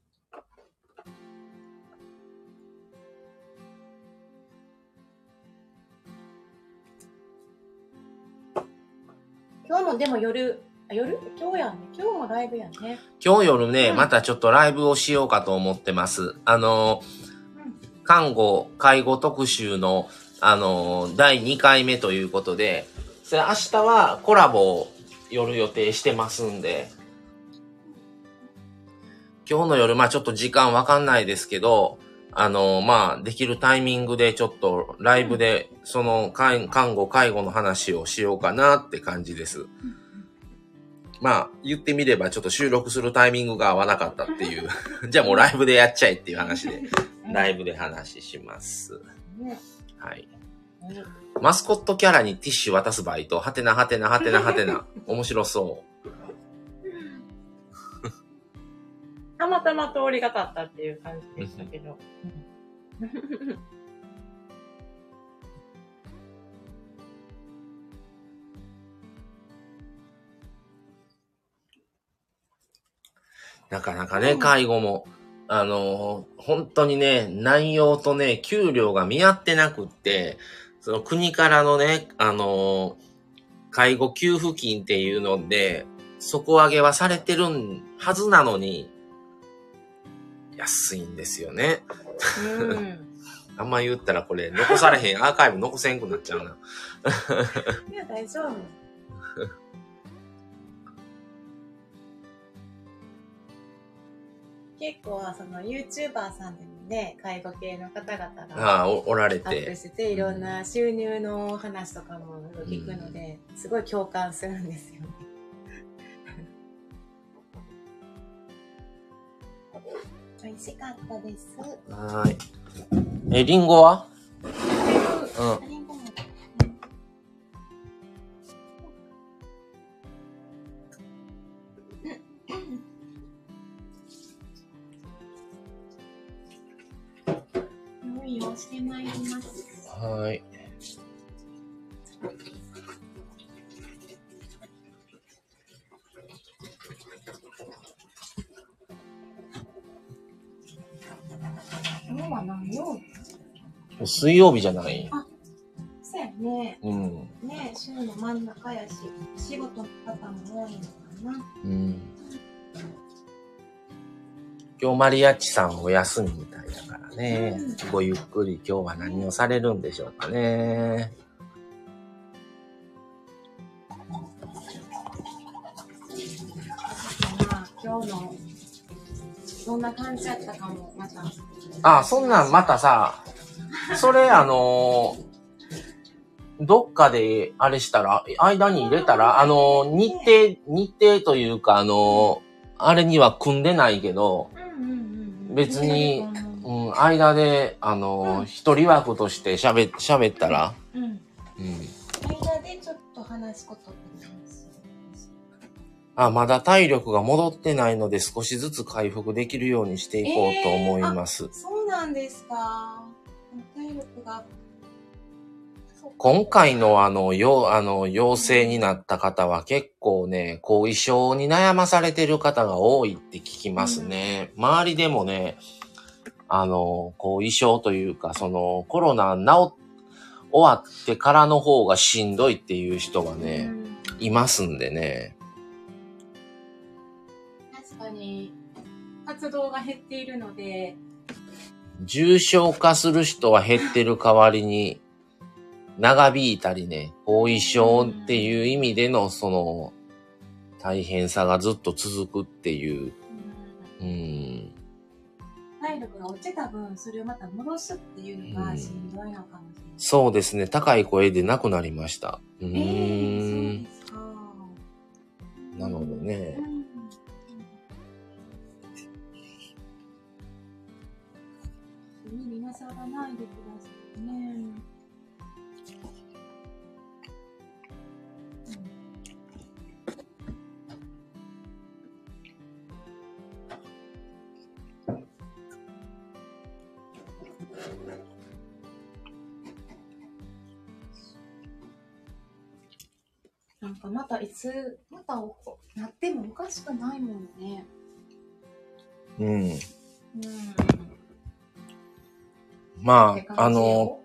今日もでも夜、あ夜？今日やんね。今日もライブやんね。今日夜ね、うんまたちょっとライブをしようかと思ってます。あの、看護、介護特集の、あの、第2回目ということで、それ明日はコラボを夜予定してますんで、今日の夜、まあちょっと時間わかんないですけど、あの、まあできるタイミングでちょっとライブで、その看看護、介護の話をしようかなって感じです。まあ、言ってみればちょっと収録するタイミングが合わなかったっていう。じゃあもうライブでやっちゃえっていう話で、ライブで話します。ね。はい。ねマスコットキャラにティッシュ渡すバイト、はてなはてなはてなはてな。面白そたまたま通りがかったっていう感じでしたけど。う。なかなかね、うん介護も、あの、本当にね、内容とね、給料が見合ってなくって、その国からのね、あの、介護給付金っていうので、底上げはされてるはずなのに、安いんですよね。うん。あんま言ったらこれ残されへん、アーカイブ残せんくなっちゃうな。いや、大丈夫。結構、その YouTuber さんでもね、介護系の方々がああ、おおられアップて。してて、いろんな収入の話とかも聞くので、すごい共感するんですよね。美味しかったです。はーい。え、リンゴは？うん。をしてまいります。はーい。今日は何曜日？水曜日じゃないそうやね。うん。ね週の真ん中やし、仕事の方も多いのかな。うん。今日マリアッチさんお休みみね。ごゆっくり今日は何をされるんでしょうかね。まあ、今日の、どんな感じやったかも、また。あ、そんなんまたさ、それあのーどっかであれしたら、間に入れたら、あのー日程、日程というか、あのーあれには組んでないけど。別に間で、あのー一人枠として喋、喋ったら、うん。うん。間でちょっと話すことってなんですあ、まだ体力が戻ってないので少しずつ回復できるようにしていこうと思います。そうなんですか。体力が。今回のあの、よ、あの、陽性になった方は結構ね、後遺症に悩まされてる方が多いって聞きますね。周りでもね、あの、後遺症というか、その、コロナ治っ、終わってからの方がしんどいっていう人がうね、んいますんでね。確かに、活動が減っているので、重症化する人は減ってる代わりに、長引いたりね、後遺症っていう意味でのその、大変さがずっと続くっていう。うんうん。体力が落ちた分、それをまた戻すっていうのがしんどいのかもしれない。そうですね。高い声で亡くなりました。うえー。そうですか。なのでね。う。ん。無理なさらないでくださいね。なんかまたいつ、またおなってもおかしくないもんね。うん。うん。まあ、あの、よ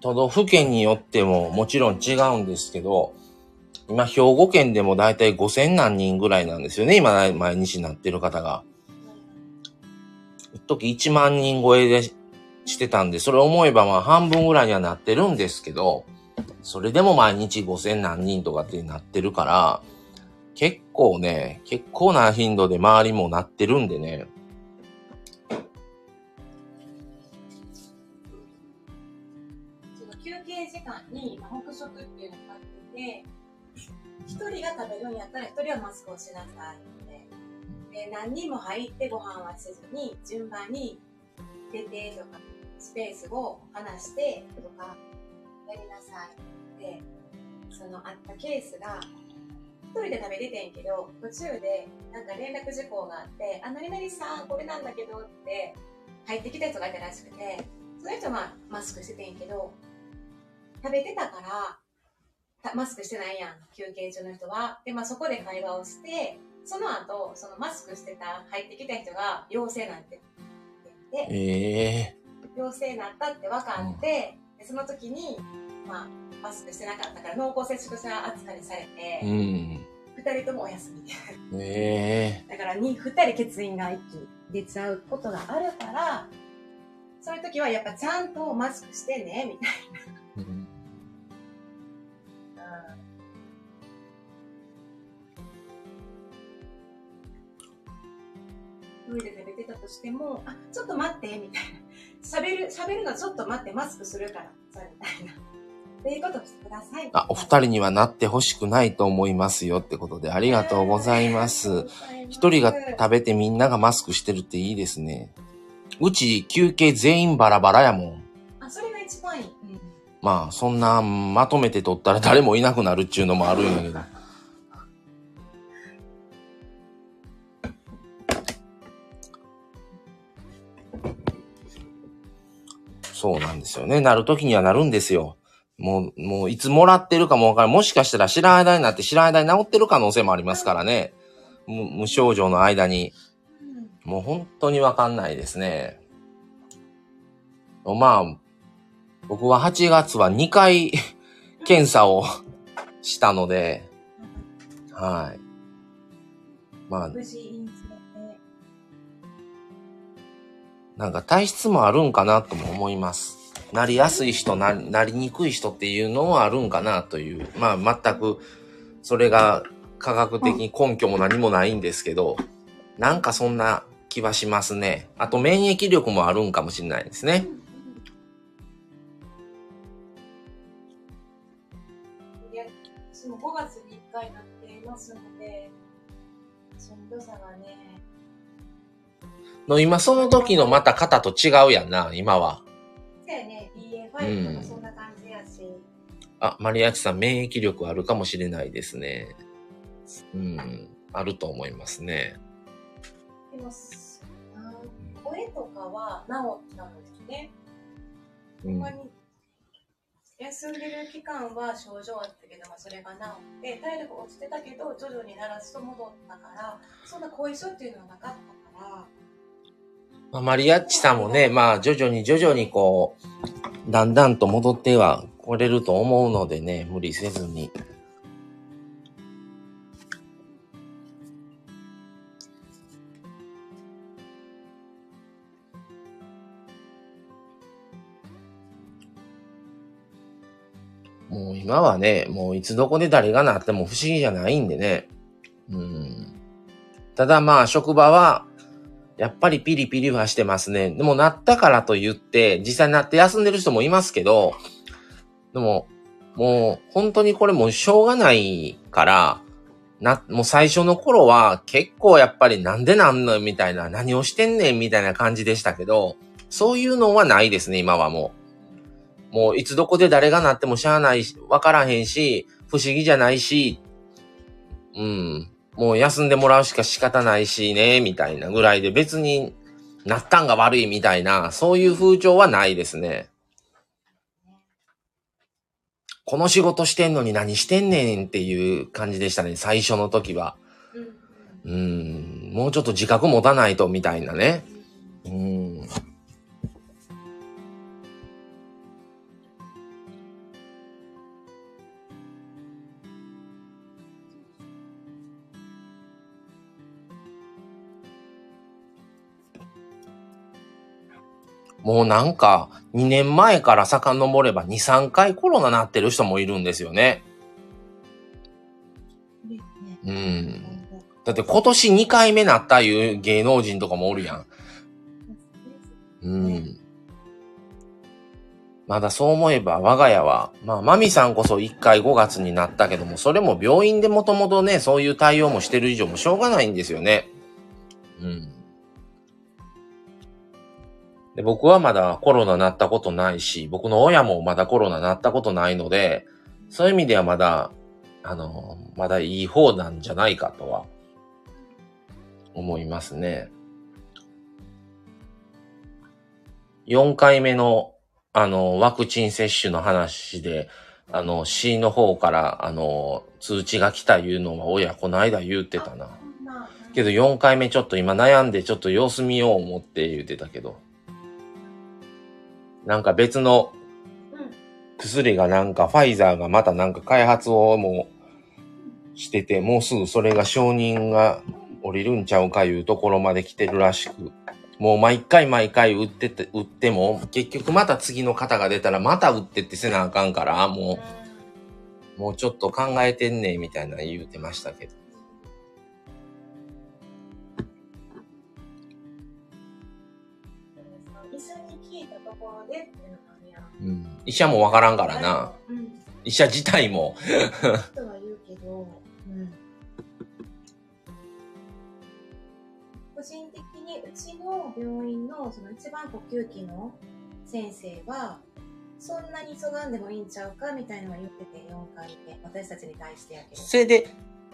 都道府県によってももちろん違うんですけど、今、兵庫県でもだいたい5000何人ぐらいなんですよね。今、毎日なってる方が。一時1万人超えでしてたんで、それ思えばまあ半分ぐらいにはなってるんですけど、それでも毎日5000何人とかってなってるから、結構ね、結構な頻度で周りもなってるんでね。休憩時間に黙食っていうのがあってて、一人が食べるんやったら一人はマスクをしなさいって。で、何人も入ってご飯はせずに、順番に出てとか、スペースを離してとか、やりなさい。で、そのあったケースが、一人で食べててんけど、途中でなんか連絡事項があって、あ、何々さん、これなんだけどって入ってきた人がいたらしくて、その人はマスクしててんけど、食べてたから、マスクしてないやん、休憩中の人は。で、まあそこで会話をして、その後、そのマスクしてた、入ってきた人が陽性なんて言って、ええ陽性になったって分かって、でその時に、まあ、マスクしてなかったから濃厚接触者扱いにされて、うん。二人ともお休み。ええだからに、二人欠員が一気出ちゃうことがあるから、そういう時はやっぱちゃんとマスクしてね、みたいうんな。トイレで食べてたとしても、あ、ちょっと待って、みたいな。喋る、喋るのちょっと待って、マスクするから、それみたいな。っていうことをしてください。あ、お二人にはなってほしくないと思いますよってことでありがとうございます。一人が食べてみんながマスクしてるっていいですね。うち休憩全員バラバラやもん。あ、それが一番いい。うん。まあ、そんなまとめて取ったら誰もいなくなるっちゅうのもあるんやけど。そうなんですよね。なるときにはなるんですよ。もう、もういつもらってるかもわからん。もしかしたら知らん間になって知らん間に治ってる可能性もありますからね。無症状の間に。もう本当にわかんないですね。まあ、僕は8月は2回 検査をしたので、はい。まあ、なんか体質もあるんかなとも思います。なりやすい人な、なりにくい人っていうのはあるんかなという。まあ全く、それが科学的に根拠も何もないんですけど、なんかそんな気はしますね。あと免疫力もあるんかもしれないですね。いや、5月に1回なっていますので、しんどさがね、の今その時のまた型と違うやんな、今は。そうやね、BA5 とかそんな感じやし、あ、マリアッチさん免疫力あるかもしれないですね。うん、あると思いますね。でも、声とかは治ったんですね。うん休んでる期間は症状あったけども、それが治って、体力落ちてたけど、徐々に鳴らすと戻ったから、そんな後遺症っていうのはなかったから、まあ、マリアッチさんもね、まあ徐々に徐々にこう、だんだんと戻っては来れると思うのでね、無理せずに。もう今はね、もういつどこで誰がなっても不思議じゃないんでね。うん。ただまあ職場は、やっぱりピリピリはしてますね。でもなったからと言って、実際なって休んでる人もいますけど、でも、もう本当にこれもうしょうがないから、な、もう最初の頃は結構やっぱりなんでなんのみたいな、何をしてんねんみたいな感じでしたけど、そういうのはないですね、今はもう。もういつどこで誰がなってもしゃあないし、わからへんし、不思議じゃないし、うん。もう休んでもらうしか仕方ないしね、みたいなぐらいで別になったんが悪いみたいな、そういう風潮はないですね。この仕事してんのに何してんねんっていう感じでしたね、最初の時は。うんうん、もうちょっと自覚持たないとみたいなね。うん。もうなんか、2年前から遡れば2、3回コロナなってる人もいるんですよね。うん。だって今年2回目なったいう芸能人とかもおるやん。うん。まだそう思えば我が家は、まあ、マミさんこそ1回5月になったけども、それも病院でもともとね、そういう対応もしてる以上もしょうがないんですよね。うん。で僕はまだコロナなったことないし、僕の親もまだコロナなったことないので、そういう意味ではまだ、あの、まだいい方なんじゃないかとは、思いますね。4回目の、あの、ワクチン接種の話で、あの、市の方から、あの、通知が来たいうのは、親、この間言ってたな。けど4回目ちょっと今悩んでちょっと様子見よう思って言ってたけど。なんか別の薬がなんかファイザーがまたなんか開発をもうしてて、もうすぐそれが承認が降りるんちゃうかいうところまで来てるらしく。もう毎回毎回売ってて、売っても、結局また次の方が出たらまた売ってってせなあかんから、もう、もうちょっと考えてんねみたいな言うてましたけど。うん。医者もわからんからな。うん。医者自体も。人は言うけど、うん。個人的にうちの病院のその一番呼吸器の先生は、そんなに急がんでもいいんちゃうかみたいなのは言ってて、4回目。私たちに対してやけど。それで、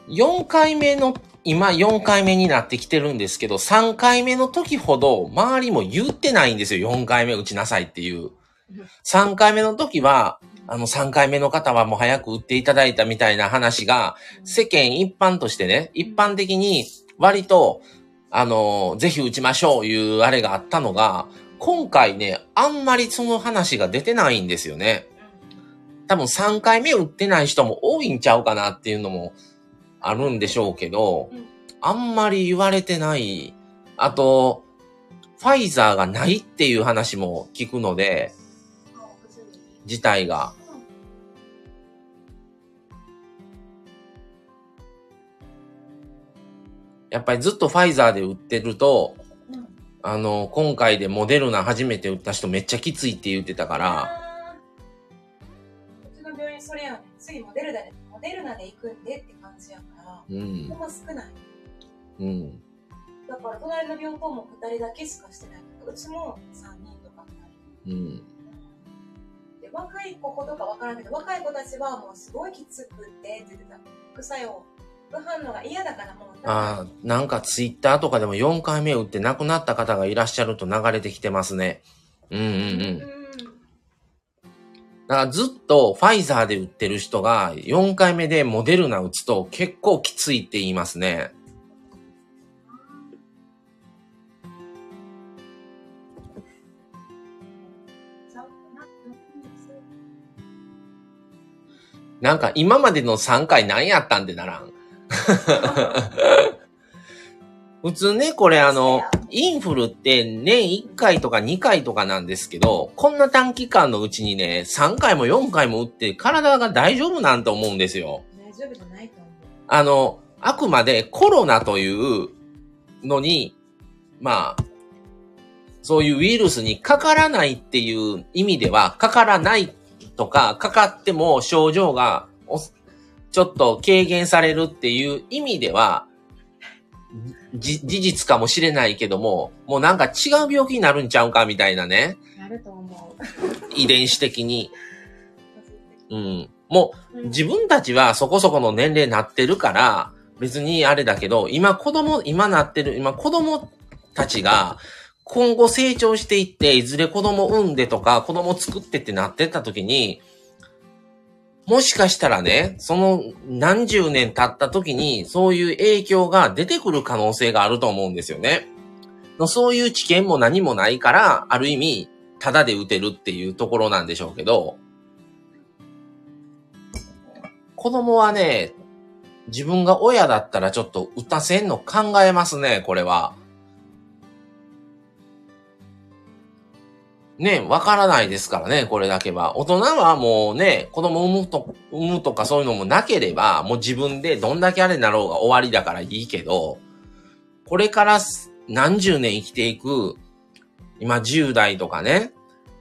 4回目の、今4回目になってきてるんですけど、3回目の時ほど周りも言ってないんですよ。4回目打ちなさいっていう。3回目の時は、あの3回目の方はもう早く打っていただいたみたいな話が、世間一般としてね、一般的に割と、あの、ぜひ打ちましょういうあれがあったのが、今回ね、あんまりその話が出てないんですよね。多分3回目打ってない人も多いんちゃうかなっていうのもあるんでしょうけど、あんまり言われてない。あと、ファイザーがないっていう話も聞くので、自体が。やっぱりずっとファイザーで打ってると、うん。あの、今回でモデルナ初めて打った人めっちゃきついって言ってたから、うちの病院それやねん。次モデルナでモデルナで行くんでって感じやから。うん。ほん、ま少ない。うん、だから隣の病棟も2人だけしかしてない。うちも3人とか。2人うん、で若い子ほどかわからんけど若い子たちはもうすごいきつくってって言ってた副作用副反応が嫌だからもうああ、なんかツイッターとかでも4回目打って亡くなった方がいらっしゃると流れてきてますね。うんうんう。うんんだからずっとファイザーで打ってる人が4回目でモデルナ打つと結構きついって言いますね。なんか今までの3回何やったんでならん。普通ね、これあの、インフルって年1回とか2回とかなんですけど、こんな短期間のうちにね、3回も4回も打って体が大丈夫なんて思うんですよ。大丈夫じゃないと思うあの、あくまでコロナというのに、まあ、そういうウイルスにかからないっていう意味では、かからないとか、かかっても症状がおちょっと軽減されるっていう意味では、じ事実かもしれないけども、もうなんか違う病気になるんちゃうかみたいなね、なると思遺伝子的に。ううん。もううん自分たちはそこそこの年齢になってるから、別にあれだけど、今子供、今なってる、今子供たちが、今後成長していって、いずれ子供産んでとか、子供作ってってなってった時に、もしかしたらね、その何十年経った時に、そういう影響が出てくる可能性があると思うんですよね。そういう知見も何もないから、ある意味、ただで打てるっていうところなんでしょうけど、子供はね、自分が親だったらちょっと打たせんの考えますね、これは。ね、わからないですからね、これだけは。大人はもうね、子供産むと、産むとかそういうのもなければ、もう自分でどんだけあれになろうが終わりだからいいけど、これから何十年生きていく、今10代とかね、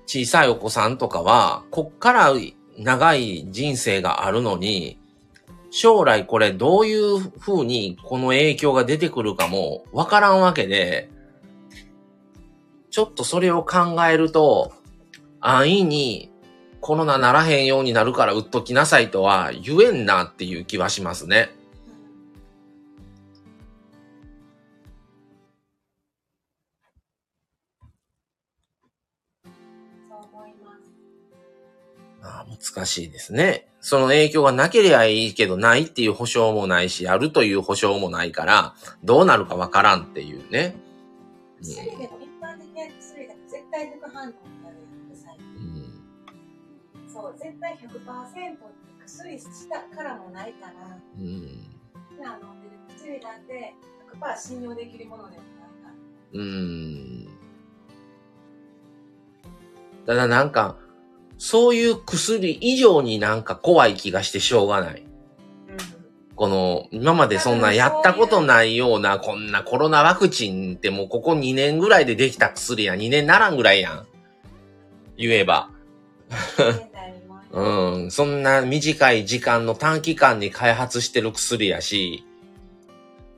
小さいお子さんとかは、こっから長い人生があるのに、将来これどういう風にこの影響が出てくるかもわからんわけで、ちょっとそれを考えると、安易にコロナならへんようになるから売っときなさいとは言えんなっていう気はしますね。あ難しいですね。その影響がなければいいけど、ないっていう保証もないし、あるという保証もないから、どうなるかわからんっていうね。うん、対副反応になるやん、最近。うん、そう、絶対100%って薬したからもないから、うん。普段飲んでる薬だって100%信用できるものでもないから。うん。ただなんか、そういう薬以上になんか怖い気がしてしょうがない。この、今までそんなやったことないような、こんなコロナワクチンってもうここ2年ぐらいでできた薬や、2年ならんぐらいやん。言えば。うん、そんな短い時間の短期間に開発してる薬やし、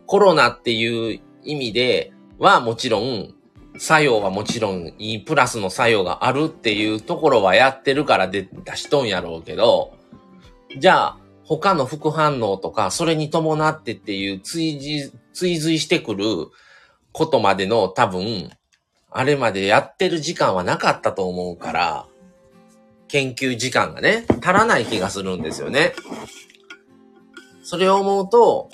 コロナっていう意味ではもちろん作用はもちろんいいプラスの作用があるっていうところはやってるから出しとんやろうけど、じゃあ他の副反応とかそれに伴ってっていう追随、追随してくることまでの多分、あれまでやってる時間はなかったと思うから、研究時間がね、足らない気がするんですよね。それを思うと、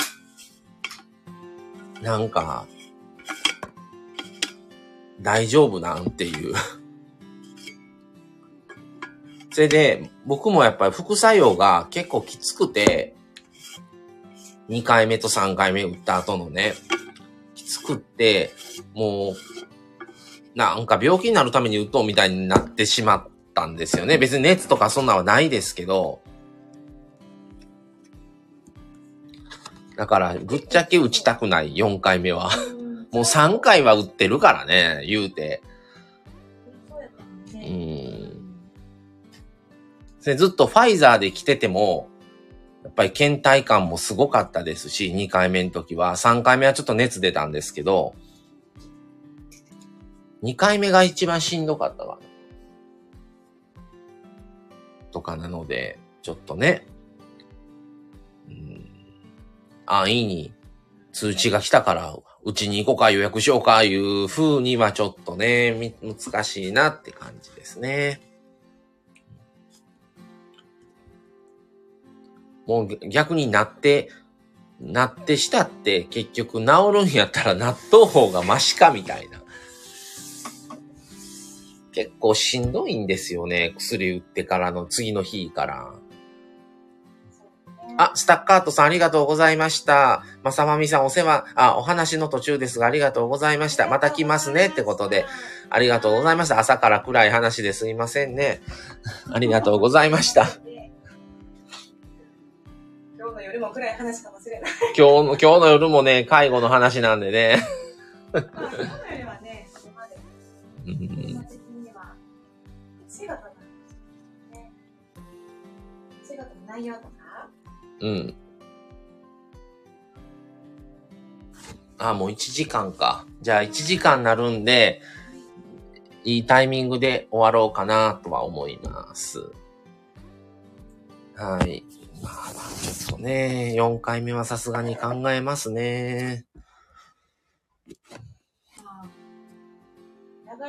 なんか、大丈夫なんていう それで、僕もやっぱり副作用が結構きつくて、2回目と3回目打った後のね、きつくって、もう、なんか病気になるために打とうみたいになってしまったんですよね。別に熱とかそんなはないですけど、だから、ぶっちゃけ打ちたくない、4回目は。もう3回は打ってるからね、言うて。うん。ずっとファイザーで来てても、やっぱり倦怠感もすごかったですし、2回目の時は。3回目はちょっと熱出たんですけど、2回目が一番しんどかったわ。とかなので、ちょっとね、うん、安易に通知が来たからうちに行こうか予約しようかいう風にはちょっとね、難しいなって感じですね。もう逆になって、なってしたって結局治るんやったら納豆方がマシかみたいな。結構しんどいんですよね。薬打ってからの次の日から。あ、スタッカートさんありがとうございました。まさまみさんお世話、あ、お話の途中ですがありがとうございました。また来ますねってことで、ありがとうございました。朝から暗い話ですいませんね。ありがとうございました。夜も暗い話かもしれない。今日の、今日の夜もね、介護の話なんでね。まあ、今日の夜はね、そこまで。うん。仕事の、ね、仕事の内容とか、うん。あ、もう1時間か。じゃあ1時間になるんで、いいタイミングで終わろうかなとは思います。はい。まあ、ちょっとね、4回目はさすがに考えますね。流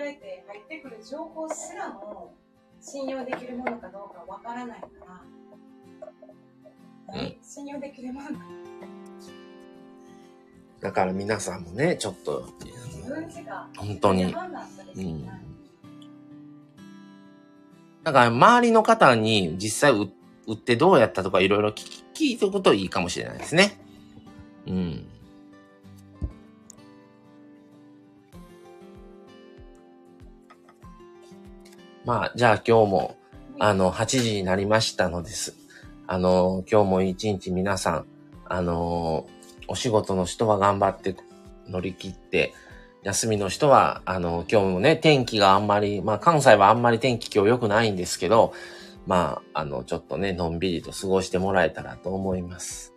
れて入ってくる情報すらも信用できるものかどうかわからないから、信用できるものだから皆さんもね、ちょっと、本当に。うん。だから周りの方に実際売ってどうやったとかいろいろ聞いておくといいかもしれないですね。うん。まあ、じゃあ今日も、あの、8時になりましたのです。あの、今日も一日皆さん、あの、お仕事の人は頑張って乗り切って、休みの人は、あの、今日もね、天気があんまり、まあ関西はあんまり天気今日良くないんですけど、まあ、あの、ちょっとね、のんびりと過ごしてもらえたらと思います。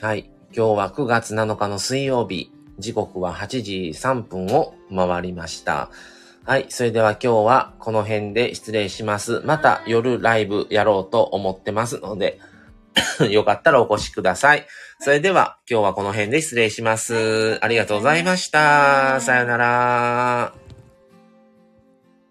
はい。今日は9月7日の水曜日、時刻は8時3分を回りました。はい。それでは今日はこの辺で失礼します。また夜ライブやろうと思ってますので、よかったらお越しください。それでは今日はこの辺で失礼します。ありがとうございました。さよなら。